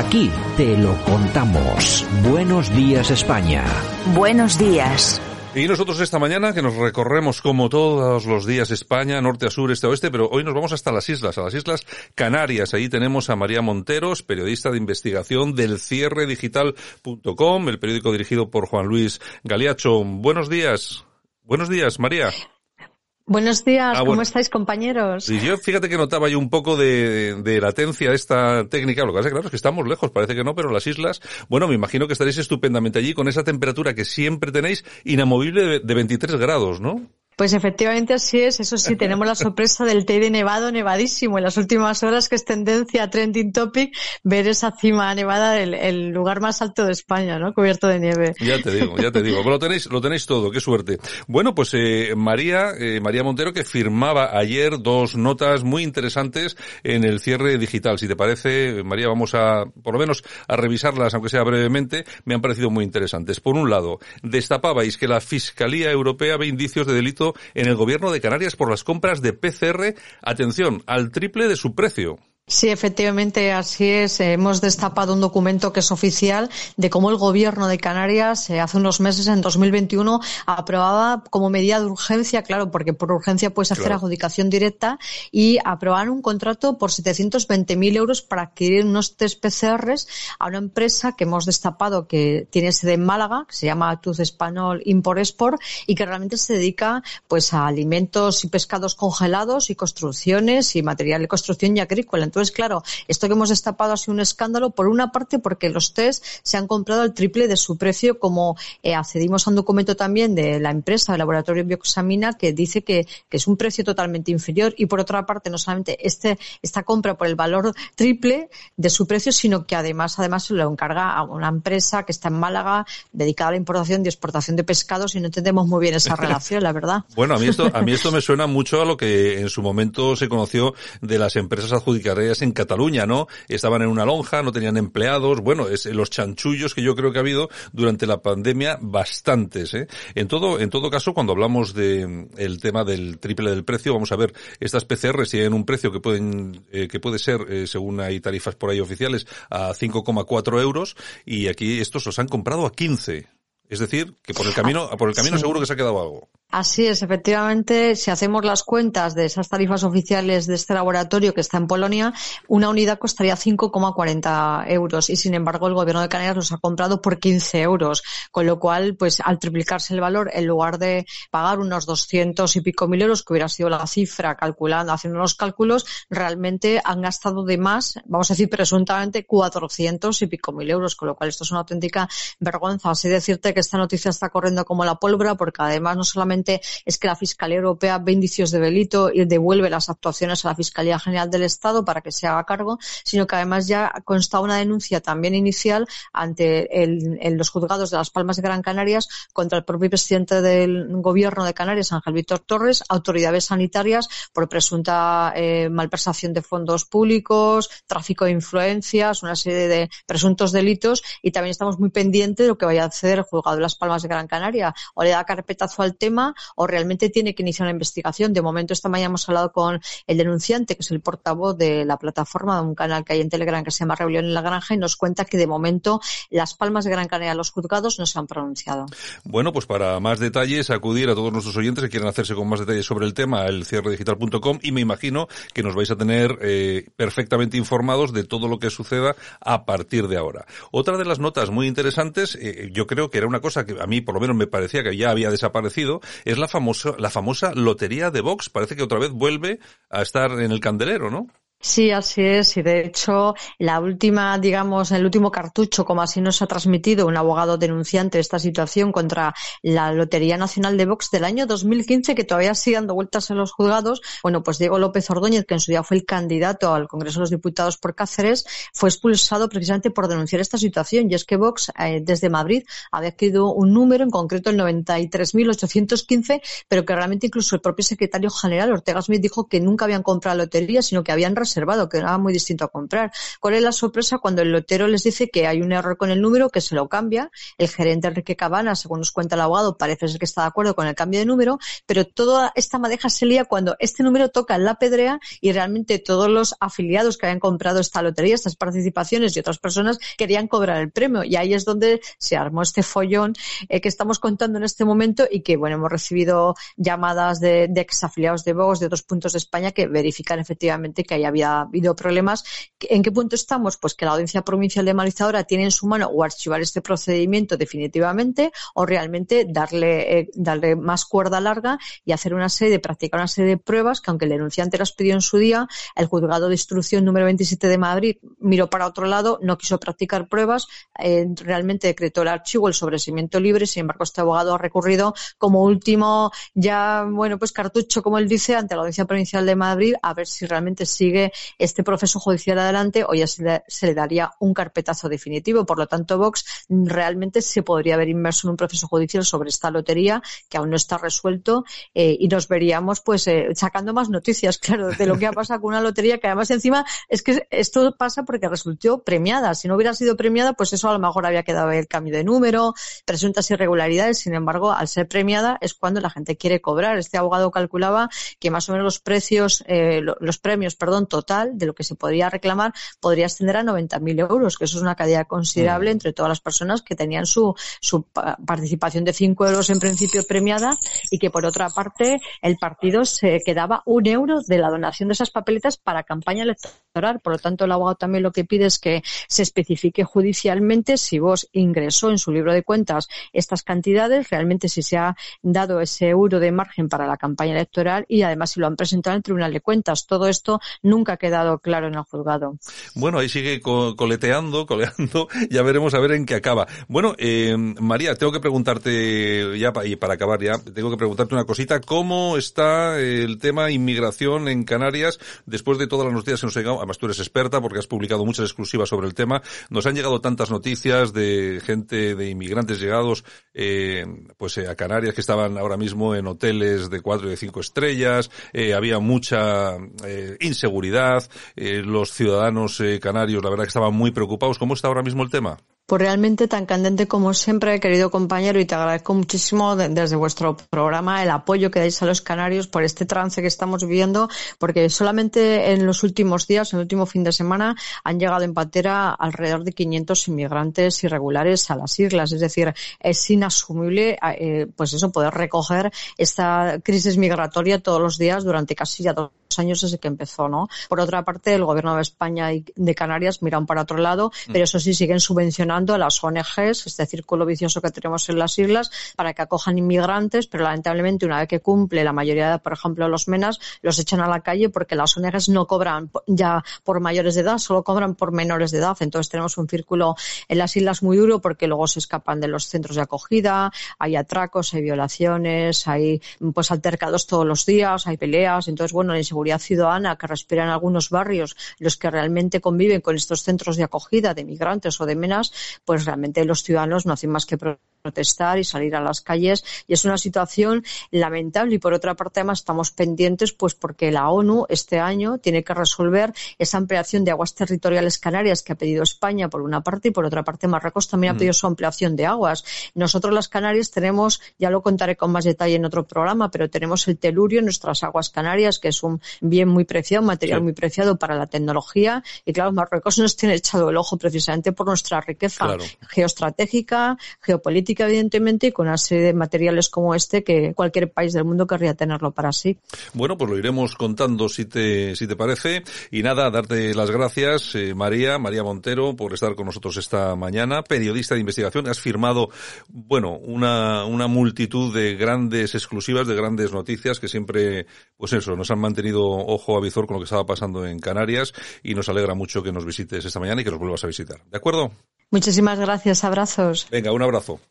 Aquí te lo contamos. Buenos días España. Buenos días. Y nosotros esta mañana, que nos recorremos como todos los días España, norte a sur, este a oeste, pero hoy nos vamos hasta las islas, a las islas Canarias. Ahí tenemos a María Monteros, periodista de investigación del cierredigital.com, el periódico dirigido por Juan Luis Galiacho. Buenos días. Buenos días, María. Buenos días, ah, ¿cómo estáis compañeros? Y yo fíjate que notaba yo un poco de, de latencia esta técnica, lo que pasa es que claro es que estamos lejos, parece que no, pero las islas, bueno, me imagino que estaréis estupendamente allí con esa temperatura que siempre tenéis inamovible de, de 23 grados, ¿no? Pues efectivamente así es. Eso sí, tenemos la sorpresa del Teide nevado, nevadísimo. En las últimas horas, que es tendencia trending topic, ver esa cima nevada, el, el lugar más alto de España, ¿no? Cubierto de nieve. Ya te digo, ya te digo. Lo tenéis, lo tenéis todo. Qué suerte. Bueno, pues eh, María, eh, María Montero, que firmaba ayer dos notas muy interesantes en el cierre digital. Si te parece, María, vamos a, por lo menos, a revisarlas, aunque sea brevemente. Me han parecido muy interesantes. Por un lado, destapabais que la Fiscalía Europea ve indicios de delito en el gobierno de Canarias por las compras de PCR, atención, al triple de su precio. Sí, efectivamente, así es. Hemos destapado un documento que es oficial de cómo el Gobierno de Canarias eh, hace unos meses, en 2021, aprobaba como medida de urgencia, claro, porque por urgencia puedes hacer adjudicación directa, y aprobar un contrato por 720.000 euros para adquirir unos test PCRs a una empresa que hemos destapado que tiene sede en Málaga, que se llama Tuz Español Import Export, y que realmente se dedica pues a alimentos y pescados congelados y construcciones y material de construcción y agrícola. Entonces, claro, esto que hemos destapado ha sido un escándalo, por una parte porque los test se han comprado al triple de su precio, como eh, accedimos a un documento también de la empresa, del laboratorio Bioxamina, que dice que, que, es un precio totalmente inferior y por otra parte no solamente este, esta compra por el valor triple de su precio, sino que además, además se lo encarga a una empresa que está en Málaga dedicada a la importación y exportación de pescados y no entendemos muy bien esa relación, la verdad. bueno, a mí esto, a mí esto me suena mucho a lo que en su momento se conoció de las empresas adjudicadas en Cataluña, ¿no? Estaban en una lonja, no tenían empleados, bueno, es los chanchullos que yo creo que ha habido durante la pandemia bastantes, ¿eh? En todo, en todo caso, cuando hablamos de mm, el tema del triple del precio, vamos a ver, estas PCR tienen un precio que pueden, eh, que puede ser, eh, según hay tarifas por ahí oficiales, a 5,4 euros, y aquí estos los han comprado a 15. Es decir, que por el camino, por el camino seguro que se ha quedado algo. Así es, efectivamente, si hacemos las cuentas de esas tarifas oficiales de este laboratorio que está en Polonia, una unidad costaría 5,40 euros y sin embargo el gobierno de Canarias los ha comprado por 15 euros, con lo cual, pues al triplicarse el valor, en lugar de pagar unos 200 y pico mil euros, que hubiera sido la cifra calculando, haciendo los cálculos, realmente han gastado de más, vamos a decir presuntamente 400 y pico mil euros, con lo cual esto es una auténtica vergüenza. Así decirte que esta noticia está corriendo como la pólvora porque además no solamente es que la Fiscalía Europea ve indicios de delito y devuelve las actuaciones a la Fiscalía General del Estado para que se haga cargo, sino que además ya consta una denuncia también inicial ante el, los juzgados de Las Palmas de Gran Canarias contra el propio presidente del Gobierno de Canarias, Ángel Víctor Torres, autoridades sanitarias por presunta eh, malversación de fondos públicos, tráfico de influencias, una serie de presuntos delitos y también estamos muy pendientes de lo que vaya a hacer el juzgado de Las Palmas de Gran Canaria. O le da carpetazo al tema o realmente tiene que iniciar una investigación. De momento, esta mañana hemos hablado con el denunciante, que es el portavoz de la plataforma, de un canal que hay en Telegram que se llama Rebelión en la Granja, y nos cuenta que de momento las palmas de Gran Canaria, los juzgados, no se han pronunciado. Bueno, pues para más detalles, acudir a todos nuestros oyentes que quieran hacerse con más detalles sobre el tema, el cierredigital.com, y me imagino que nos vais a tener eh, perfectamente informados de todo lo que suceda a partir de ahora. Otra de las notas muy interesantes, eh, yo creo que era una cosa que a mí por lo menos me parecía que ya había desaparecido, es la famosa, la famosa lotería de Vox. Parece que otra vez vuelve a estar en el candelero, ¿no? Sí, así es. Y de hecho, la última, digamos, el último cartucho, como así nos ha transmitido un abogado denunciante de esta situación contra la Lotería Nacional de Vox del año 2015, que todavía sigue dando vueltas en los juzgados. Bueno, pues Diego López Ordóñez, que en su día fue el candidato al Congreso de los Diputados por Cáceres, fue expulsado precisamente por denunciar esta situación. Y es que Vox, eh, desde Madrid, había adquirido un número, en concreto el 93.815, pero que realmente incluso el propio secretario general, Ortega Smith, dijo que nunca habían comprado lotería, sino que habían reservado, que era muy distinto a comprar. ¿Cuál es la sorpresa cuando el lotero les dice que hay un error con el número, que se lo cambia? El gerente Enrique Cabana, según nos cuenta el abogado, parece ser que está de acuerdo con el cambio de número, pero toda esta madeja se lía cuando este número toca en la pedrea y realmente todos los afiliados que habían comprado esta lotería, estas participaciones y otras personas querían cobrar el premio. Y ahí es donde se armó este follón eh, que estamos contando en este momento y que, bueno, hemos recibido llamadas de, exafiliados de Vox de otros puntos de España que verifican efectivamente que ahí había habido problemas. ¿En qué punto estamos? Pues que la Audiencia Provincial de Madrid ahora tiene en su mano o archivar este procedimiento definitivamente o realmente darle, eh, darle más cuerda larga y hacer una serie, de practicar una serie de pruebas que aunque el denunciante las pidió en su día, el juzgado de instrucción número 27 de Madrid miró para otro lado, no quiso practicar pruebas, eh, realmente decretó el archivo, el sobreseimiento libre, sin embargo este abogado ha recurrido como último ya, bueno, pues cartucho, como él dice, ante la Audiencia Provincial de Madrid a ver si realmente sigue este proceso judicial adelante o ya se le, se le daría un carpetazo definitivo. Por lo tanto, Vox realmente se podría haber inmerso en un proceso judicial sobre esta lotería que aún no está resuelto eh, y nos veríamos pues eh, sacando más noticias, claro, de lo que ha pasado con una lotería que además encima es que esto pasa porque resultó premiada. Si no hubiera sido premiada, pues eso a lo mejor había quedado el cambio de número, presuntas irregularidades. Sin embargo, al ser premiada es cuando la gente quiere cobrar. Este abogado calculaba que más o menos los precios, eh, los premios, perdón, total de lo que se podría reclamar podría ascender a 90.000 euros, que eso es una cantidad considerable mm. entre todas las personas que tenían su, su participación de 5 euros en principio premiada y que por otra parte el partido se quedaba un euro de la donación de esas papeletas para campaña electoral. Por lo tanto, el abogado también lo que pide es que se especifique judicialmente si vos ingresó en su libro de cuentas estas cantidades, realmente si se ha dado ese euro de margen para la campaña electoral y además si lo han presentado en el Tribunal de Cuentas. Todo esto nunca ha quedado claro en el juzgado. Bueno, ahí sigue coleteando, coleando, ya veremos a ver en qué acaba. Bueno, eh, María, tengo que preguntarte ya y para acabar ya, tengo que preguntarte una cosita. ¿Cómo está el tema inmigración en Canarias después de todas las noticias que nos han llegado? Además, tú eres experta porque has publicado muchas exclusivas sobre el tema. Nos han llegado tantas noticias de gente, de inmigrantes llegados, eh, pues eh, a Canarias que estaban ahora mismo en hoteles de cuatro y de cinco estrellas. Eh, había mucha eh, Eh, los ciudadanos eh, canarios, la verdad que estaban muy preocupados. ¿Cómo está ahora mismo el tema? Pues realmente tan candente como siempre, querido compañero, y te agradezco muchísimo desde vuestro programa el apoyo que dais a los canarios por este trance que estamos viviendo, porque solamente en los últimos días, en el último fin de semana, han llegado en patera alrededor de 500 inmigrantes irregulares a las islas. Es decir, es inasumible, eh, pues eso, poder recoger esta crisis migratoria todos los días durante casi ya dos años desde que empezó, ¿no? Por otra parte, el gobierno de España y de Canarias miran para otro lado, mm. pero eso sí siguen subvencionando a las ONGs, este círculo vicioso que tenemos en las islas, para que acojan inmigrantes, pero lamentablemente una vez que cumple la mayoría, de, por ejemplo, los MENAS, los echan a la calle porque las ONGs no cobran ya por mayores de edad, solo cobran por menores de edad. Entonces tenemos un círculo en las islas muy duro porque luego se escapan de los centros de acogida, hay atracos, hay violaciones, hay pues altercados todos los días, hay peleas. Entonces, bueno, la inseguridad ciudadana que respiran algunos barrios, los que realmente conviven con estos centros de acogida de migrantes o de menas, pues realmente los ciudadanos no hacen más que protestar y salir a las calles. Y es una situación lamentable. Y por otra parte además estamos pendientes pues porque la ONU este año tiene que resolver esa ampliación de aguas territoriales canarias que ha pedido España por una parte y por otra parte Marruecos también ha mm. pedido su ampliación de aguas. Nosotros las Canarias tenemos, ya lo contaré con más detalle en otro programa, pero tenemos el telurio en nuestras aguas canarias que es un bien muy preciado, un material muy preciado para la tecnología. Y claro, Marruecos nos tiene echado el ojo precisamente por nuestra riqueza geoestratégica, geopolítica evidentemente, y con una serie de materiales como este que cualquier país del mundo querría tenerlo para sí. Bueno, pues lo iremos contando si te, si te parece. Y nada, darte las gracias, eh, María, María Montero, por estar con nosotros esta mañana, periodista de investigación. Has firmado, bueno, una, una multitud de grandes exclusivas, de grandes noticias que siempre, pues eso, nos han mantenido ojo a visor con lo que estaba pasando en Canarias y nos alegra mucho que nos visites esta mañana y que nos vuelvas a visitar. ¿De acuerdo? Muchísimas gracias. Abrazos. Venga, un abrazo.